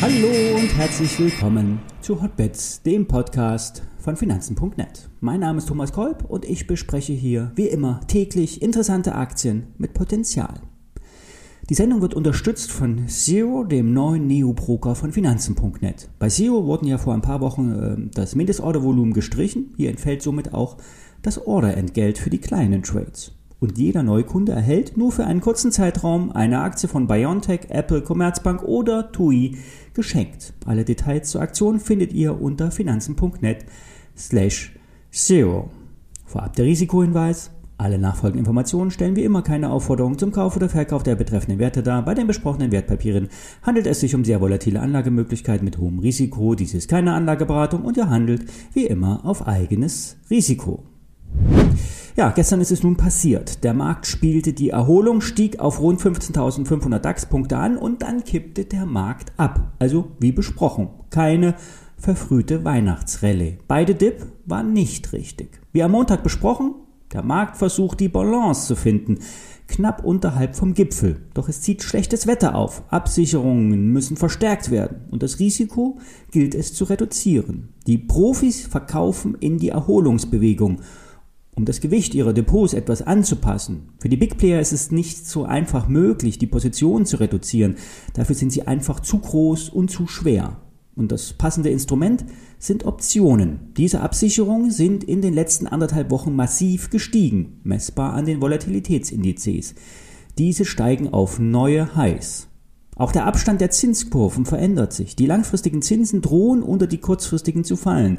Hallo und herzlich willkommen zu Hotbets, dem Podcast von Finanzen.net. Mein Name ist Thomas Kolb und ich bespreche hier wie immer täglich interessante Aktien mit Potenzial. Die Sendung wird unterstützt von Zero, dem neuen Neo-Broker von Finanzen.net. Bei Zero wurden ja vor ein paar Wochen äh, das Mindestordervolumen gestrichen. Hier entfällt somit auch das Orderentgelt für die kleinen Trades und jeder Neukunde erhält nur für einen kurzen Zeitraum eine Aktie von BioNTech, Apple, Commerzbank oder TUI geschenkt. Alle Details zur Aktion findet ihr unter finanzen.net slash zero. Vorab der Risikohinweis. Alle nachfolgenden Informationen stellen wie immer keine Aufforderung zum Kauf oder Verkauf der betreffenden Werte dar. Bei den besprochenen Wertpapieren handelt es sich um sehr volatile Anlagemöglichkeiten mit hohem Risiko. Dies ist keine Anlageberatung und ihr handelt wie immer auf eigenes Risiko. Ja, gestern ist es nun passiert. Der Markt spielte die Erholung, stieg auf rund 15.500 DAX-Punkte an und dann kippte der Markt ab. Also wie besprochen, keine verfrühte Weihnachtsrallye. Beide Dip waren nicht richtig. Wie am Montag besprochen, der Markt versucht die Balance zu finden, knapp unterhalb vom Gipfel. Doch es zieht schlechtes Wetter auf. Absicherungen müssen verstärkt werden und das Risiko gilt es zu reduzieren. Die Profis verkaufen in die Erholungsbewegung um das Gewicht ihrer Depots etwas anzupassen. Für die Big Player ist es nicht so einfach möglich, die Position zu reduzieren. Dafür sind sie einfach zu groß und zu schwer. Und das passende Instrument sind Optionen. Diese Absicherungen sind in den letzten anderthalb Wochen massiv gestiegen, messbar an den Volatilitätsindizes. Diese steigen auf neue Highs. Auch der Abstand der Zinskurven verändert sich. Die langfristigen Zinsen drohen unter die kurzfristigen zu fallen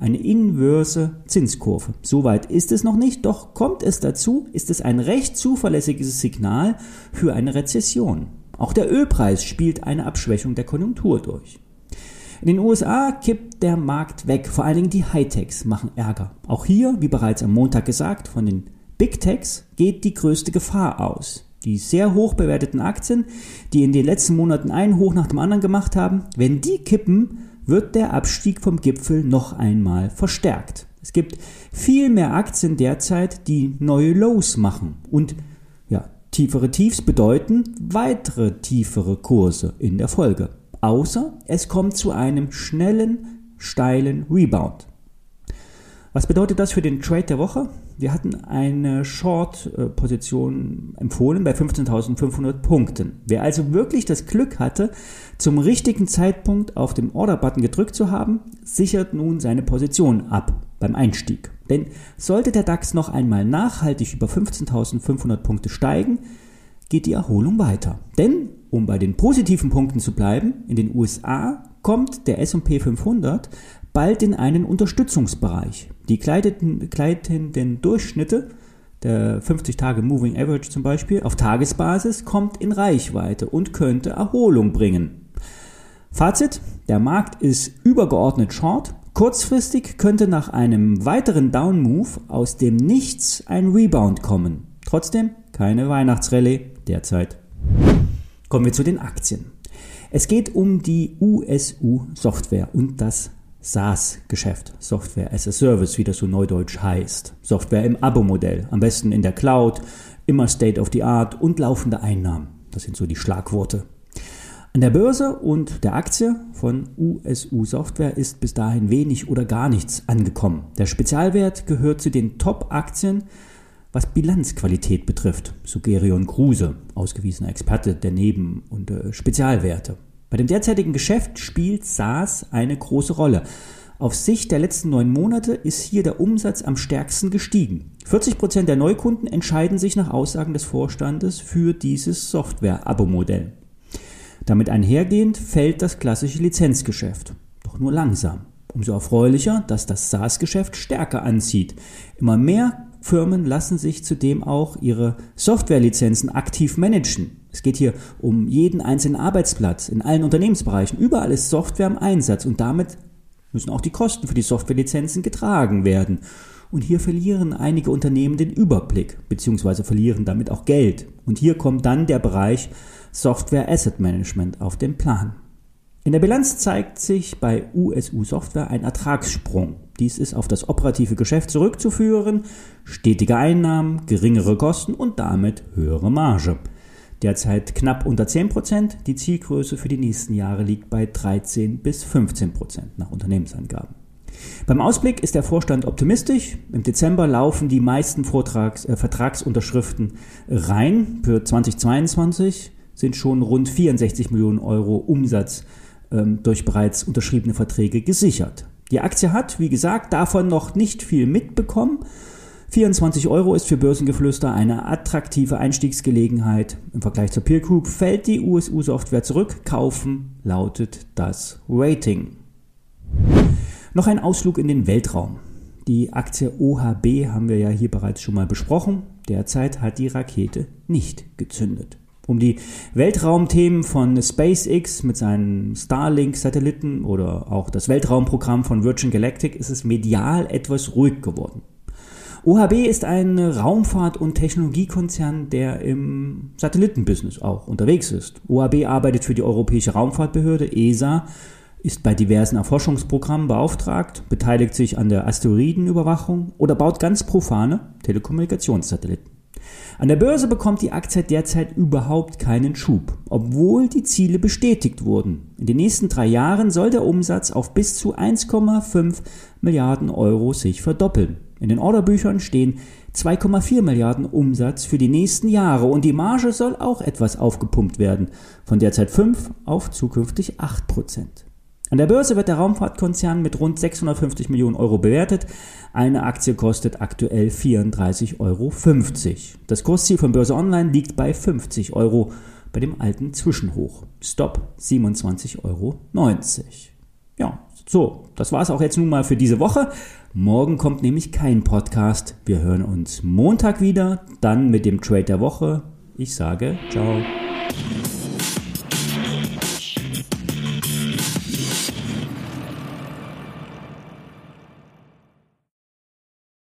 eine inverse Zinskurve. Soweit ist es noch nicht, doch kommt es dazu, ist es ein recht zuverlässiges Signal für eine Rezession. Auch der Ölpreis spielt eine Abschwächung der Konjunktur durch. In den USA kippt der Markt weg, vor allen Dingen die Hightechs machen Ärger. Auch hier, wie bereits am Montag gesagt, von den Big Techs geht die größte Gefahr aus. Die sehr hoch bewerteten Aktien, die in den letzten Monaten einen Hoch nach dem anderen gemacht haben, wenn die kippen, wird der Abstieg vom Gipfel noch einmal verstärkt. Es gibt viel mehr Aktien derzeit, die neue Lows machen und ja, tiefere Tiefs bedeuten weitere tiefere Kurse in der Folge. Außer es kommt zu einem schnellen, steilen Rebound. Was bedeutet das für den Trade der Woche? Wir hatten eine Short-Position empfohlen bei 15.500 Punkten. Wer also wirklich das Glück hatte, zum richtigen Zeitpunkt auf dem Order-Button gedrückt zu haben, sichert nun seine Position ab beim Einstieg. Denn sollte der DAX noch einmal nachhaltig über 15.500 Punkte steigen, geht die Erholung weiter. Denn, um bei den positiven Punkten zu bleiben, in den USA kommt der S&P 500 bald in einen Unterstützungsbereich. Die gleitenden Durchschnitte der 50 Tage Moving Average zum Beispiel auf Tagesbasis kommt in Reichweite und könnte Erholung bringen. Fazit, der Markt ist übergeordnet short. Kurzfristig könnte nach einem weiteren Down Move aus dem Nichts ein Rebound kommen. Trotzdem keine Weihnachtsrallye derzeit. Kommen wir zu den Aktien. Es geht um die USU Software und das SaaS-Geschäft, Software as a Service, wie das so neudeutsch heißt. Software im Abo-Modell, am besten in der Cloud, immer State of the Art und laufende Einnahmen. Das sind so die Schlagworte. An der Börse und der Aktie von USU Software ist bis dahin wenig oder gar nichts angekommen. Der Spezialwert gehört zu den Top-Aktien, was Bilanzqualität betrifft. Sugerion Kruse, ausgewiesener Experte der Neben- und äh, Spezialwerte. Bei dem derzeitigen Geschäft spielt SaaS eine große Rolle. Auf Sicht der letzten neun Monate ist hier der Umsatz am stärksten gestiegen. 40 Prozent der Neukunden entscheiden sich nach Aussagen des Vorstandes für dieses Software-Abo-Modell. Damit einhergehend fällt das klassische Lizenzgeschäft. Doch nur langsam. Umso erfreulicher, dass das SaaS-Geschäft stärker anzieht. Immer mehr Firmen lassen sich zudem auch ihre Softwarelizenzen aktiv managen. Es geht hier um jeden einzelnen Arbeitsplatz in allen Unternehmensbereichen. Überall ist Software im Einsatz und damit müssen auch die Kosten für die Softwarelizenzen getragen werden. Und hier verlieren einige Unternehmen den Überblick, beziehungsweise verlieren damit auch Geld. Und hier kommt dann der Bereich Software Asset Management auf den Plan. In der Bilanz zeigt sich bei USU Software ein Ertragssprung. Dies ist auf das operative Geschäft zurückzuführen, stetige Einnahmen, geringere Kosten und damit höhere Marge. derzeit knapp unter 10%. Die Zielgröße für die nächsten Jahre liegt bei 13 bis 15% nach Unternehmensangaben. Beim Ausblick ist der Vorstand optimistisch. Im Dezember laufen die meisten Vortrags, äh, Vertragsunterschriften rein. Für 2022 sind schon rund 64 Millionen Euro Umsatz ähm, durch bereits unterschriebene Verträge gesichert. Die Aktie hat, wie gesagt, davon noch nicht viel mitbekommen. 24 Euro ist für Börsengeflüster eine attraktive Einstiegsgelegenheit. Im Vergleich zur Peer Group fällt die USU-Software zurück. Kaufen lautet das Rating. Noch ein Ausflug in den Weltraum. Die Aktie OHB haben wir ja hier bereits schon mal besprochen. Derzeit hat die Rakete nicht gezündet. Um die Weltraumthemen von SpaceX mit seinen Starlink-Satelliten oder auch das Weltraumprogramm von Virgin Galactic ist es medial etwas ruhig geworden. OHB ist ein Raumfahrt- und Technologiekonzern, der im Satellitenbusiness auch unterwegs ist. OHB arbeitet für die Europäische Raumfahrtbehörde ESA, ist bei diversen Erforschungsprogrammen beauftragt, beteiligt sich an der Asteroidenüberwachung oder baut ganz profane Telekommunikationssatelliten. An der Börse bekommt die Aktie derzeit überhaupt keinen Schub, obwohl die Ziele bestätigt wurden. In den nächsten drei Jahren soll der Umsatz auf bis zu 1,5 Milliarden Euro sich verdoppeln. In den Orderbüchern stehen 2,4 Milliarden Umsatz für die nächsten Jahre und die Marge soll auch etwas aufgepumpt werden, von derzeit 5 auf zukünftig 8 Prozent. An der Börse wird der Raumfahrtkonzern mit rund 650 Millionen Euro bewertet. Eine Aktie kostet aktuell 34,50 Euro. Das Kursziel von Börse Online liegt bei 50 Euro bei dem alten Zwischenhoch. Stop 27,90 Euro. Ja, so, das war es auch jetzt nun mal für diese Woche. Morgen kommt nämlich kein Podcast. Wir hören uns Montag wieder, dann mit dem Trade der Woche. Ich sage ciao.